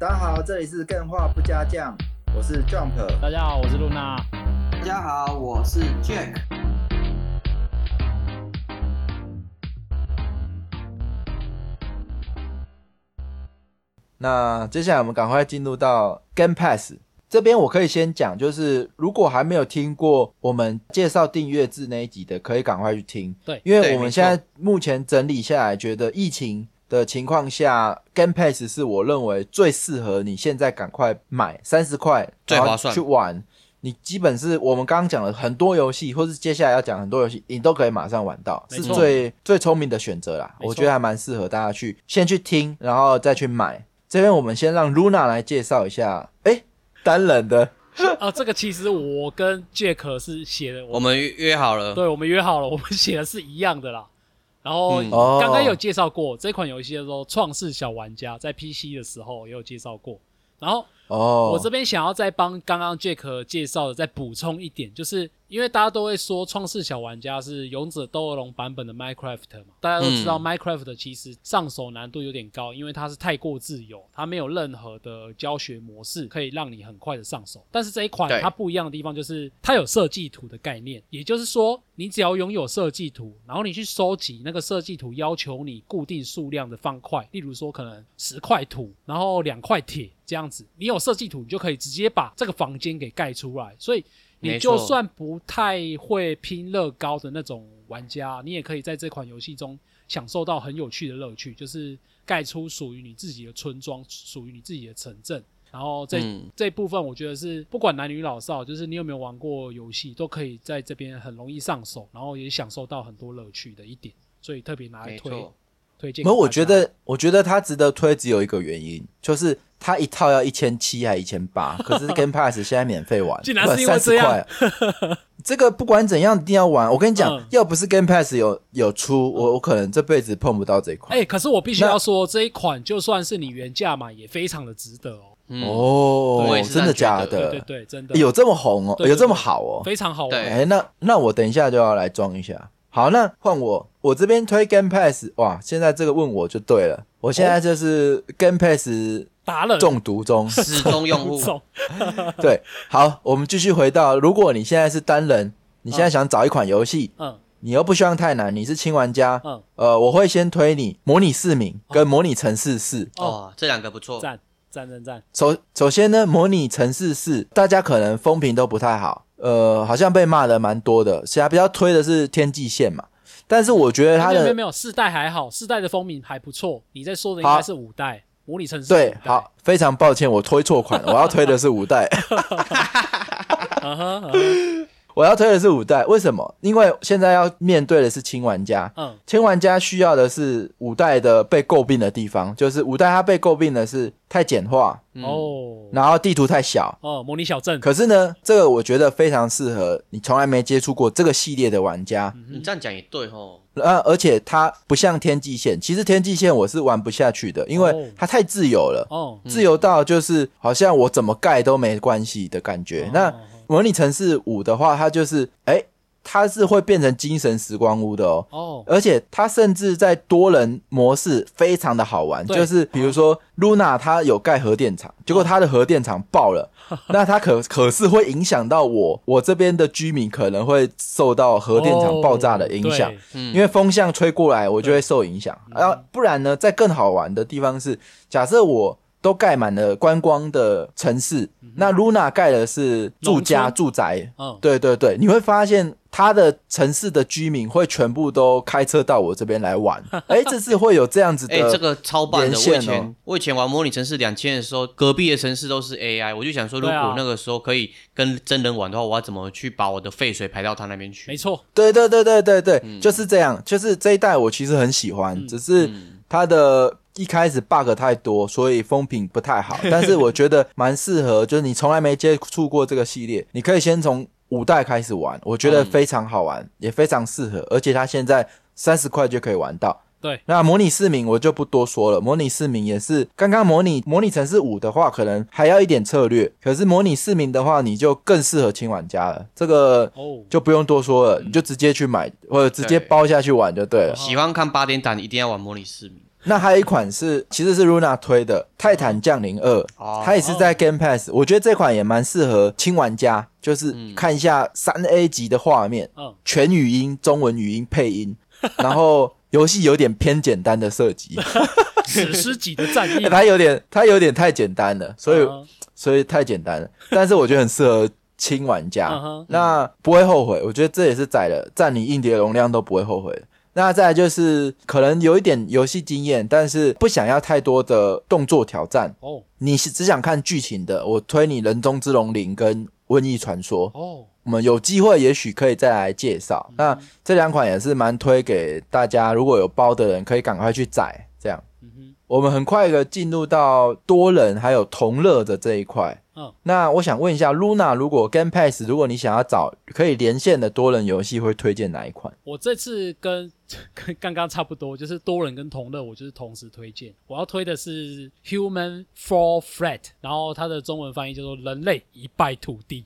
大家好，这里是更画不加酱，我是 Jump。大家好，我是露娜。大家好，我是 Jack。那接下来我们赶快进入到 Game Pass 这边，我可以先讲，就是如果还没有听过我们介绍订阅制那一集的，可以赶快去听。对，因为我们现在目前整理下来，觉得疫情的情况下，Game Pass 是我认为最适合你现在赶快买三十块最划算去玩。你基本是我们刚刚讲的很多游戏，或是接下来要讲很多游戏，你都可以马上玩到，是最最聪明的选择啦。我觉得还蛮适合大家去先去听，然后再去买。这边我们先让 Luna 来介绍一下，哎，单人的 啊，这个其实我跟 Jack 是写的，我们约约好了，对，我们约好了，我们写的是一样的啦。然后刚刚有介绍过这款游戏的时候，《创世小玩家》在 PC 的时候也有介绍过。然后哦，我这边想要再帮刚刚 Jack 介绍的再补充一点，就是因为大家都会说《创世小玩家》是《勇者斗恶龙》版本的 Minecraft 嘛，大家都知道嗯。Minecraft 其实上手难度有点高，因为它是太过自由，它没有任何的教学模式可以让你很快的上手。但是这一款它不一样的地方就是它有设计图的概念，也就是说，你只要拥有设计图，然后你去收集那个设计图要求你固定数量的方块，例如说可能十块土，然后两块铁这样子，你有设计图，你就可以直接把这个房间给盖出来。所以你就算不太会拼乐高的那种玩家，你也可以在这款游戏中享受到很有趣的乐趣，就是盖出属于你自己的村庄，属于你自己的城镇。然后这、嗯这部分，我觉得是不管男女老少，就是你有没有玩过游戏，都可以在这边很容易上手，然后也享受到很多乐趣的一点，所以特别拿来推没有，我觉得，我觉得它值得推，只有一个原因，就是它一套要一千七还一千八，可是 Game Pass 现在免费玩，竟然是因为三十这样块。这个不管怎样一定要玩。我跟你讲，嗯要不是 Game Pass 有有出，我我可能这辈子碰不到这一款。哎、可是我必须要说，这一款就算是你原价买，也非常的值得哦。嗯，哦真的假的？对对对，真的有这么红哦，有这么好哦。非常好玩。对哎，那那我等一下就要来装一下。好，那换我，我这边推 Game Pass，哇，现在这个问我就对了，我现在就是 Game Pass 达人中毒中。始终用户，对，好，我们继续回到，如果你现在是单人，你现在想找一款游戏，嗯。你又不希望太难，你是轻玩家，嗯，呃，我会先推你模拟市民跟模拟城市四。哦，哦，这两个不错，赞赞赞赞，首首先呢，模拟城市四，大家可能风评都不太好，呃，好像被骂的蛮多的。现在比较推的是天际线嘛，但是我觉得他的没有没有，四代还好，四代的风评还不错。你在说的应该是五代模拟城市。对，好，非常抱歉，我推错款了，我要推的是五代。我要推的是五代，为什么？因为现在要面对的是轻玩家，嗯，轻玩家需要的是五代的被诟病的地方，就是五代它被诟病的是太简化，嗯，哦。然后地图太小。哦，模拟小镇，可是呢，这个我觉得非常适合你从来没接触过这个系列的玩家，你这样讲也对哦，呃，而且它不像天际线，其实天际线我是玩不下去的，因哦。为它太自由了，哦，自由到就是好像我怎么盖都没关系的感觉。哦那模拟城市五的话，它就是哎，它是会变成精神时光屋的哦。哦，而且它甚至在多人模式非常的好玩，就是比如说 Luna 她有盖核电厂，结果她的核电厂爆了，那它可可是会影响到我，我这边的居民可能会受到核电厂爆炸的影响因为风向吹过来，我就会受影响。然后，不然呢，在更好玩的地方是，假设我都盖满了观光的城市，那 Luna 盖的是住家住宅，嗯，对对对，你会发现它的城市的居民会全部都开车到我这边来玩，哎，这次会有这样子的，哎、这个超棒的！我以前、我以前玩模拟城市两千的时候，隔壁的城市都是 AI，我就想说，如果那个时候可以跟真人玩的话，我要怎么去把我的废水排到他那边去？没错，对对对对对对，嗯。就是这样，就是这一代我其实很喜欢，嗯。只是嗯。它的一开始 bug 太多，所以风评不太好。但是我觉得蛮适合，就是你从来没接触过这个系列，你可以先从五代开始玩，我觉得嗯非常好玩，也非常适合，而且它现在三十块就可以玩到。对，那模拟市民我就不多说了，模拟市民也是刚刚模拟模拟城市五的话，可能还要一点策略，可是模拟市民的话，你就更适合轻玩家了。这个哦，就不用多说了，你就直接去买或者直接包下去玩就对了。喜欢看八点档，一定要玩模拟市民。那还有一款是其实是 Luna 推的《泰坦降临二》，哦。它也是在 Game Pass，我觉得这款也蛮适合轻玩家，就是看一下三 A 级的画面，嗯，全语音、中文语音配音，然后游戏有点偏简单的设计，史诗级的战役，它有点它有点太简单了，所以嗯。所以太简单了，但是我觉得很适合轻玩家，那不会后悔。我觉得这也是载了占你硬碟容量都不会后悔。的。那再来就是可能有一点游戏经验，但是不想要太多的动作挑战，哦你是只想看剧情的，我推你《人中之龙零》跟《瘟疫传说》。哦，我们有机会也许可以再来介绍。那这两款也是蛮推给大家，如果有包的人可以赶快去载。我们很快的进入到多人还有同乐的这一块。嗯，那我想问一下，Luna，如果 Game Pass，如果你想要找可以连线的多人游戏，会推荐哪一款？我这次跟 跟刚刚差不多，就是多人跟同乐，我就是同时推荐。我要推的是 Human Fall Flat，然后它的中文翻译叫做“人类一败涂地”。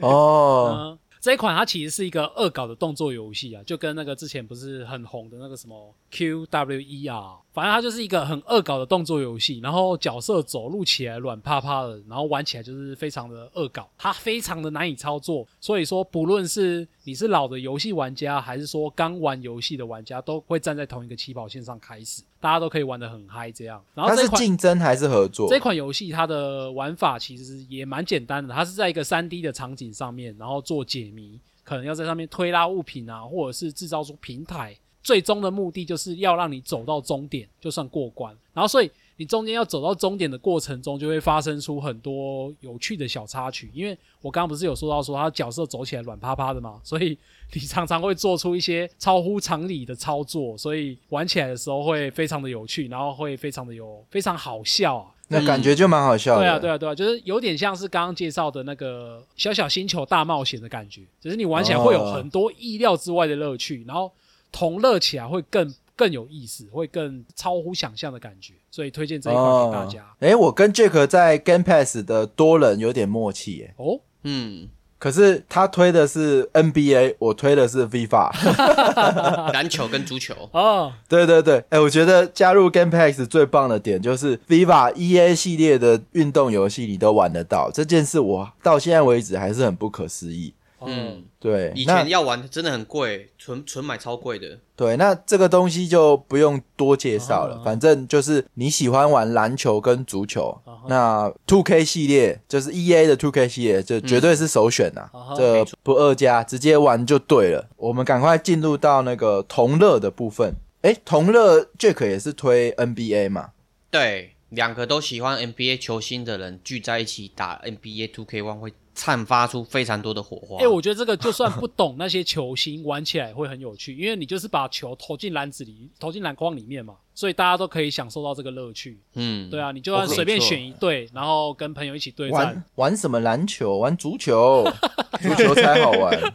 哦，嗯，这一款它其实是一个恶搞的动作游戏啊，就跟那个之前不是很红的那个什么 QWER，反正它就是一个很恶搞的动作游戏，然后角色走路起来软趴趴的，然后玩起来就是非常的恶搞，它非常的难以操作，所以说不论是你是老的游戏玩家，还是说刚玩游戏的玩家，都会站在同一个起跑线上开始，大家都可以玩的很嗨这样。然后它是这一款竞争还是合作？这款游戏它的玩法其实也蛮简单的，它是在一个三 D 的场景上面，然后做解谜，可能要在上面推拉物品啊，或者是制造出平台，最终的目的就是要让你走到终点，就算过关。然后所以你中间要走到终点的过程中，就会发生出很多有趣的小插曲。因为我刚刚不是有说到说他角色走起来软趴趴的嘛，所以 你常常会做出一些超乎常理的操作，所以玩起来的时候会非常的有趣，然后会非常的有非常好笑啊。那感觉就蛮好笑的。对啊，对啊，对啊，就是有点像是刚刚介绍的那个小小星球大冒险的感觉，只是你玩起来会有很多意料之外的乐趣，然后同乐起来会更更有意思，会更超乎想象的感觉，所以推荐这一款给大家。哎、我跟 Jack 在 Game Pass 的多人有点默契耶。哦，嗯，可是他推的是 NBA，我推的是 FIFA。篮球跟足球，哦，对对对，哎、我觉得加入 Game Pass 最棒的点就是 FIFA EA 系列的运动游戏你都玩得到，这件事我到现在为止还是很不可思议。嗯嗯，对，以前要玩真的很贵，纯纯买超贵的。对，那这个东西就不用多介绍了，啊反正就是你喜欢玩篮球跟足球，那 Two K 系列就是 E A 的 Two K 系列，这绝对是首选呐、这不二加，直接玩就对了。我们赶快进入到那个同乐的部分。诶，同乐 Jack 也是推 NBA 嘛？对，两个都喜欢 NBA 球星的人聚在一起打 NBA Two K One 会散发出非常多的火花。哎、我觉得这个就算不懂那些球星，玩起来会很有趣，因为你就是把球投进篮子里，投进篮筐里面嘛，所以大家都可以享受到这个乐趣。嗯，对啊，你就算随便选一队，然后跟朋友一起对战玩，玩什么篮球？玩足球，足球才好玩，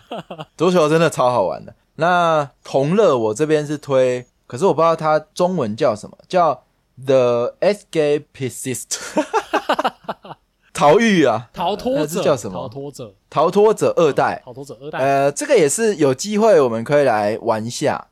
足球真的超好玩的。那同乐我这边是推，可是我不知道它中文叫什么，叫 The Escapist，逃狱啊，呃逃脱者这叫什么逃脱者，逃脱者二代。逃脱者二代。呃，这个也是有机会我们可以来玩一下，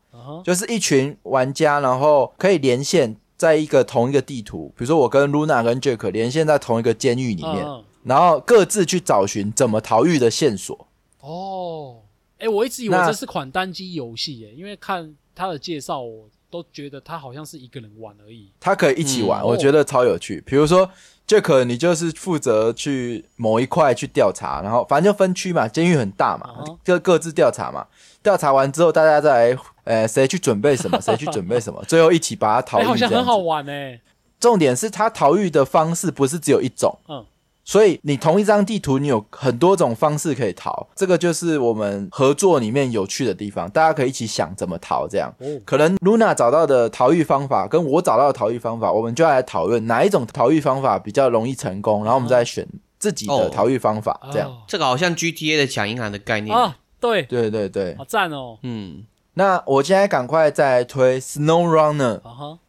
就是一群玩家，然后可以连线在一个同一个地图，比如说我跟 Luna 跟 Jack 连线在同一个监狱里面，然后各自去找寻怎么逃狱的线索。哦，哎、我一直以为那这是款单机游戏耶，因为看他的介绍，我都觉得他好像是一个人玩而已。他可以一起玩，嗯我觉得超有趣。比如说 Jack，你就是负责去某一块去调查，然后反正就分区嘛，监狱很大嘛就各自调查嘛。调查完之后，大家再来，呃，谁去准备什么，谁去准备什么，最后一起把它逃哎、狱。好像很好。玩哎。重点是他逃狱的方式不是只有一种，嗯，所以你同一张地图，你有很多种方式可以逃。这个就是我们合作里面有趣的地方，大家可以一起想怎么逃。这样，哦，可能 Luna 找到的逃狱方法跟我找到的逃狱方法，我们就要来讨论哪一种逃狱方法比较容易成功，然后我们再选自己的哦逃狱方法。这样，哦这个好像 GTA 的抢银行的概念。啊，对，对对对好。赞哦。嗯，那我现在赶快再来推 Snow Runner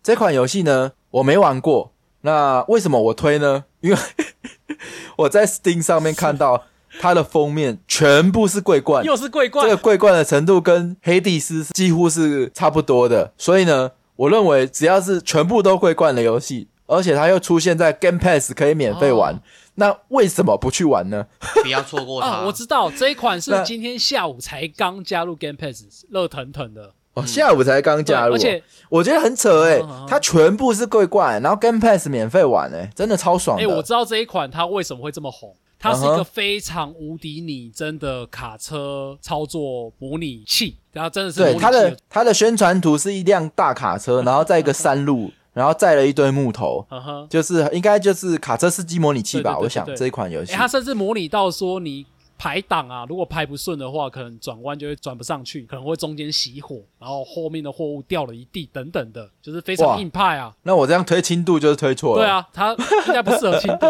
这款游戏呢，我没玩过。那为什么我推呢？因为我在 Steam 上面看到它的封面全部是桂冠，又是桂冠这个桂冠的程度跟黑帝斯几乎是差不多的，所以呢，我我认为只要是全部都桂冠的游戏，而且它又出现在 Game Pass 可以免费玩，哦那为什么不去玩呢？不要错过它。啊，我知道这一款是今天下午才刚加入 Game Pass，热腾腾的。哦，下午才刚加入而且我觉得很扯哎、它全部是桂冠，然后 Game Pass 免费玩哎、真的超爽哎、的。我知道这一款它为什么会这么红，它是一个非常无敌拟真的卡车操作模拟器，然后真的是对它的它的宣传图是一辆大卡车，然后在一个山路，然后载了一堆木头，就是应该就是卡车司机模拟器吧？对对对。我想这一款游戏。哎、。它甚至模拟到说你排档啊，如果排不顺的话，可能转弯就会转不上去，可能会中间熄火，然后后面的货物掉了一地等等的，就是非常硬派啊。那我这样推轻度就是推错了。对，啊，它应该不适合轻度。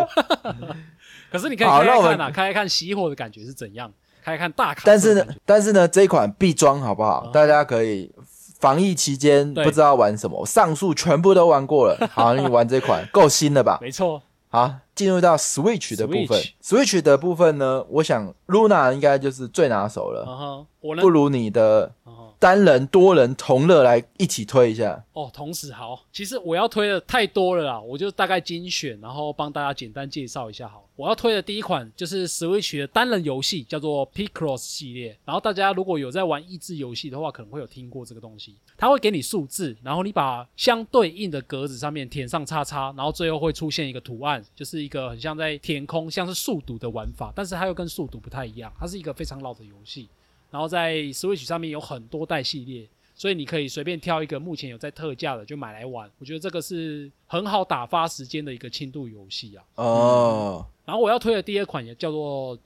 可是你可以开好那我们开看啊，开开看熄火的感觉是怎样，开开看大卡但是呢但是呢，这一款必装好不好？嗯大家可以防疫期间不知道玩什么，上述全部都玩过了。好，你玩这款够新了吧？没错，好，进入到 Switch 的部分。Switch 的部分呢，我想 Luna 应该就是最拿手了，不如你的单人、多人同乐来一起推一下。哦，同时好，其实我要推的太多了啦，我就大概精选，然后帮大家简单介绍一下好。我要推的第一款就是 Switch 的单人游戏，叫做 Picross 系列。然后大家如果有在玩益智游戏的话，可能会有听过这个东西。它会给你数字，然后你把相对应的格子上面填上叉叉，然后最后会出现一个图案，就是一个很像在填空，像是速读的玩法，但是它又跟速读不太一样，它是一个非常老的游戏。然后在 Switch 上面有很多代系列，所以你可以随便挑一个目前有在特价的就买来玩。我觉得这个是很好打发时间的一个轻度游戏啊。哦，然后我要推的第二款也叫做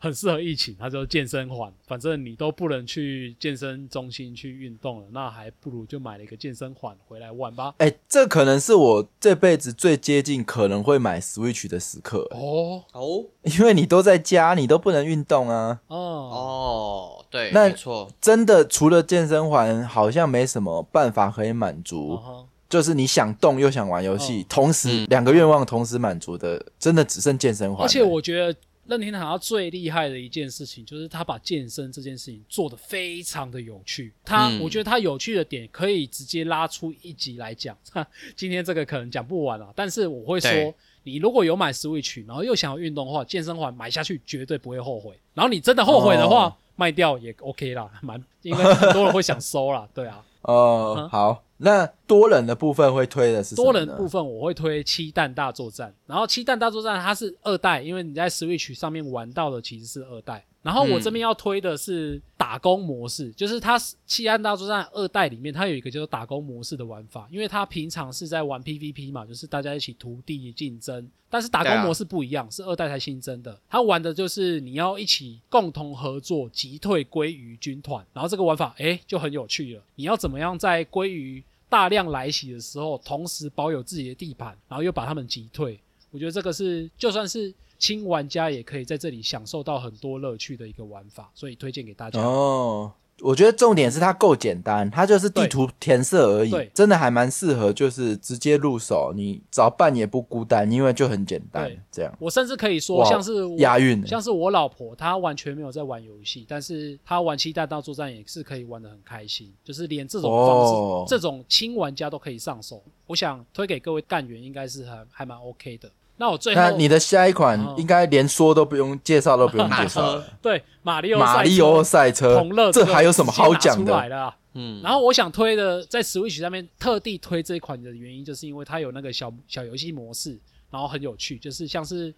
很适合疫情，它叫健身环。反正你都不能去健身中心去运动了，那还不如就买了一个健身环回来玩吧。哎、这可能是我这辈子最接近可能会买 Switch 的时刻，哦哦 因为你都在家，你都不能运动啊。哦哦，对，那没错，真的，除了健身环，好像没什么办法可以满足。哦就是你想动又想玩游戏，嗯同时嗯两个愿望同时满足的，真的只剩健身环了。而且我觉得任天堂它最厉害的一件事情，就是他把健身这件事情做得非常的有趣。他、嗯我觉得他有趣的点可以直接拉出一集来讲。哈，今天这个可能讲不完啊，但是我会说。你如果有买 Switch，然后又想要运动的话，健身环买下去绝对不会后悔。然后你真的后悔的话，哦卖掉也 OK 啦，蛮应该很多人会想收啦，对啊。哦、嗯好，那多人的部分会推的是什么多人部分我会推《七弹大作战》，然后《七弹大作战》它是二代，因为你在 Switch 上面玩到的其实是二代。然后我这边要推的是打工模式，就是它《七暗大作战》二代里面它有一个叫做打工模式的玩法，因为它平常是在玩 PVP 嘛，就是大家一起涂地竞争，但是打工模式不一样，是二代才新增的。它玩的就是你要一起共同合作击退鲑鱼军团，然后这个玩法诶就很有趣了。你要怎么样在鲑鱼大量来袭的时候，同时保有自己的地盘，然后又把他们击退？我觉得这个是就算是轻玩家也可以在这里享受到很多乐趣的一个玩法，所以推荐给大家。哦。我觉得重点是它够简单，它就是地图填色而已对，真的还蛮适合，就是直接入手，你找伴也不孤单，因为就很简单对，这样我甚至可以说，像是我押韵。像是我老婆，她完全没有在玩游戏，但是她玩《七大大作战》也是可以玩的很开心，就是连这种方式、哦这种新玩家都可以上手。我想推给各位干员应该是还还蛮 OK 的。那我最后那你的下一款哦。应该连说都不用介绍都不用介绍，对马里奥马里奥赛车同乐，这还有什么好讲的？嗯，然后我想推的，在 Switch 上面特地推这一款的原因，就是因为它有那个小小游戏模式，然后很有趣，就是像是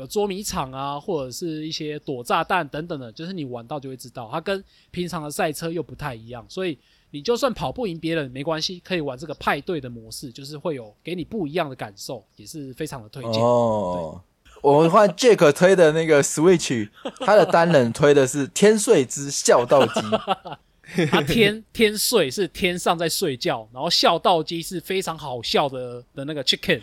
有捉迷藏啊，或者是一些躲炸弹等等的，就是你玩到就会知道，它跟平常的赛车又不太一样，所以你就算跑不赢别人没关系，可以玩这个派对的模式，就是会有给你不一样的感受，也是非常的推荐。哦，我们换 Jack 推的那个 Switch，他的单人推的是《天睡之孝道机》。他天天睡是天上在睡觉，然后笑道机是非常好笑的的那个 chicken，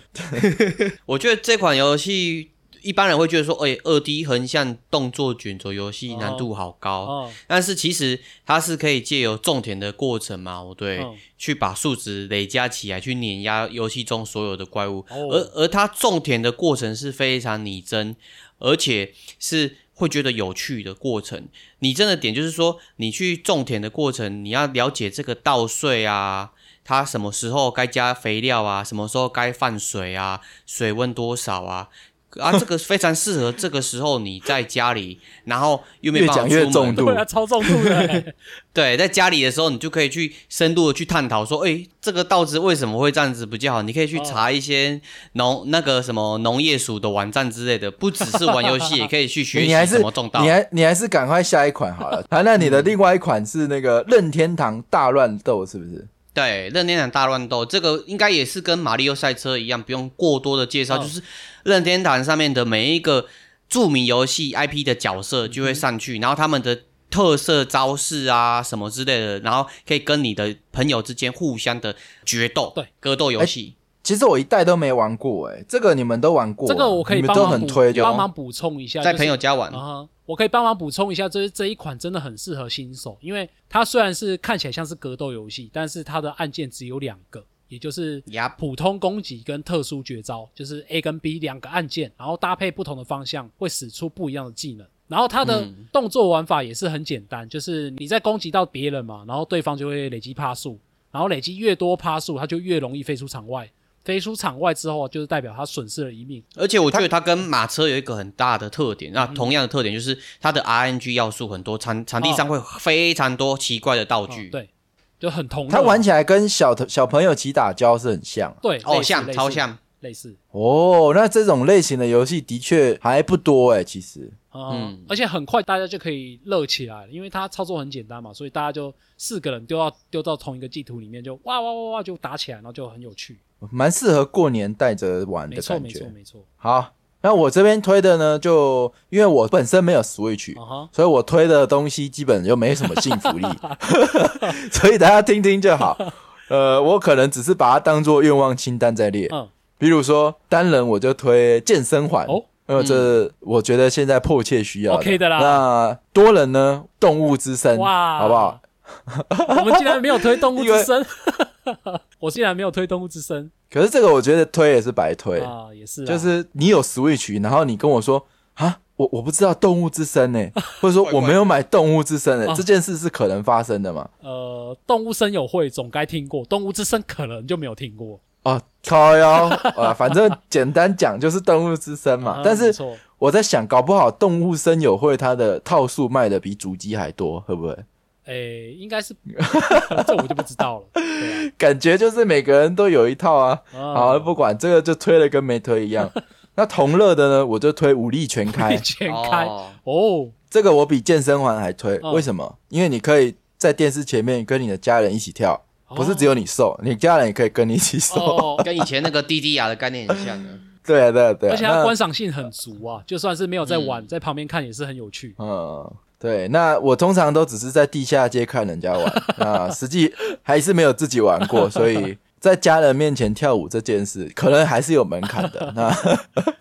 我觉得这款游戏一般人会觉得说，哎、二 D 横向动作卷轴游戏难度好高，哦，但是其实它是可以借由种田的过程嘛，我对，嗯去把数值累加起来，去碾压游戏中所有的怪物，哦而而它种田的过程是非常拟真，而且是会觉得有趣的过程。拟真的点就是说，你去种田的过程，你要了解这个稻穗啊。它什么时候该加肥料啊，什么时候该放水啊，水温多少啊。啊，这个非常适合这个时候你在家里，然后又没越办法讲越重出门，度对啊，超重度的欸，对，在家里的时候，你就可以去深度的去探讨说，哎，这个稻子为什么会这样子比较好？你可以去查一些农、那个什么农业署的网站之类的，不只是玩游戏，也可以去学 你还是习怎么种稻你。还你还是赶快下一款好了。啊，那你的另外一款是那个任天堂大乱斗，是不是？对，任天堂大乱斗这个应该也是跟马里奥赛车一样，不用过多的介绍，嗯就是任天堂上面的每一个著名游戏 IP 的角色就会上去，然后他们的特色招式啊什么之类的，然后可以跟你的朋友之间互相的决斗，对，格斗游戏。其实我一代都没玩过，哎，这个你们都玩过啊，这个我可以你们都帮忙补很推的哦。帮忙补充一下，在朋友家玩，我可以帮忙补充一下，这这一款真的很适合新手，因为它虽然是看起来像是格斗游戏，但是它的按键只有两个，也就是呀普通攻击跟特殊绝招，就是 A 跟 B 两个按键，然后搭配不同的方向会使出不一样的技能。然后它的嗯动作玩法也是很简单，就是你在攻击到别人嘛，然后对方就会累积趴数，然后累积越多趴数，它就越容易飞出场外。飞出场外之后，就是代表他损失了一命。而且我觉得它跟马车有一个很大的特点，那嗯同样的特点就是它的 RNG 要素很多，场场地上会非常多奇怪的道具。哦对，就很同乐。它玩起来跟小小朋友起打交是很像对，哦，像超像，类似，哦。那这种类型的游戏的确还不多哎，其实嗯嗯，而且很快大家就可以乐起来了，因为它操作很简单嘛，所以大家就四个人丢到丢到同一个地图里面，就哇哇哇哇就打起来，然后就很有趣。蛮适合过年带着玩，的感没错，觉。没错。好，那我这边推的呢，就因为我本身没有 Switch，所以我推的东西基本就没什么幸福力，所以大家听听就好。呃，我可能只是把它当做愿望清单在列。嗯，比如说单人我就推健身环，哦因为这我觉得现在迫切需要 OK 的啦那多人呢，动物之声，哇好不好？我们竟然没有推动物之声，我竟然没有推动物之声可是这个我觉得推也是白推，啊，也是啊，就是你有 Switch，然后你跟我说啊，我我不知道动物之声呢，或者说我没有买动物之声呢，啊这件事是可能发生的吗？呃，动物声友会总该听过，动物之声可能就没有听过啊，靠腰啊，反正简单讲就是动物之声嘛。啊但是我在想，搞不好动物声友会它的套数卖的比主机还多，会不会？诶，应该是 这我就不知道了。对感觉就是每个人都有一套啊。啊，好，不管这个就推了跟没推一样。那同乐的呢，我就推武力全开，全开哦哦，这个我比健身环还推。嗯为什么？因为你可以在电视前面跟你的家人一起跳，不是只有你瘦，你家人也可以跟你一起瘦。哦，跟以前那个 DDR 的概念很像的。对啊，对啊，对啊。而且它那观赏性很足啊，就算是没有在玩，嗯在旁边看也是很有趣。嗯，对，那我通常都只是在地下街看人家玩，啊实际还是没有自己玩过，所以在家人面前跳舞这件事，可能还是有门槛的。那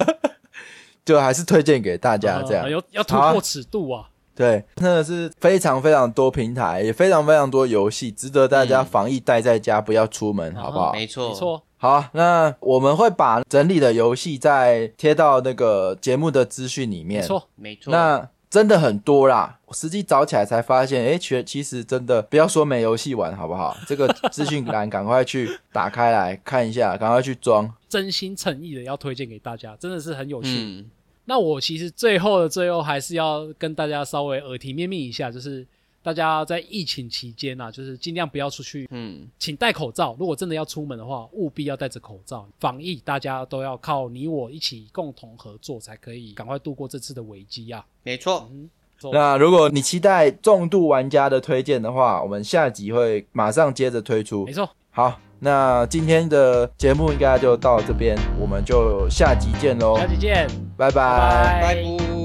就还是推荐给大家这样呃。要要突破尺度啊！对，真的是非常非常多平台，也非常非常多游戏，值得大家嗯防疫待在家，不要出门，好不好？没错，没错，好，那我们会把整理的游戏再贴到那个节目的资讯里面。没错，没错。那真的很多啦，我实际找起来才发现，哎，其其实真的不要说没游戏玩，好不好？这个资讯栏赶快去打开来看一下，赶快去装。真心诚意的要推荐给大家，真的是很有趣。嗯，那我其实最后的最后还是要跟大家稍微耳提面命一下，就是大家在疫情期间啊，就是尽量不要出去，嗯，请戴口罩。如果真的要出门的话，务必要戴着口罩。防疫大家都要靠你我一起共同合作，才可以赶快度过这次的危机啊。没错。那如果你期待重度玩家的推荐的话，我们下集会马上接着推出没。错，好，那今天的节目应该就到这边，我们就下集见喽，下集见，拜拜拜拜拜。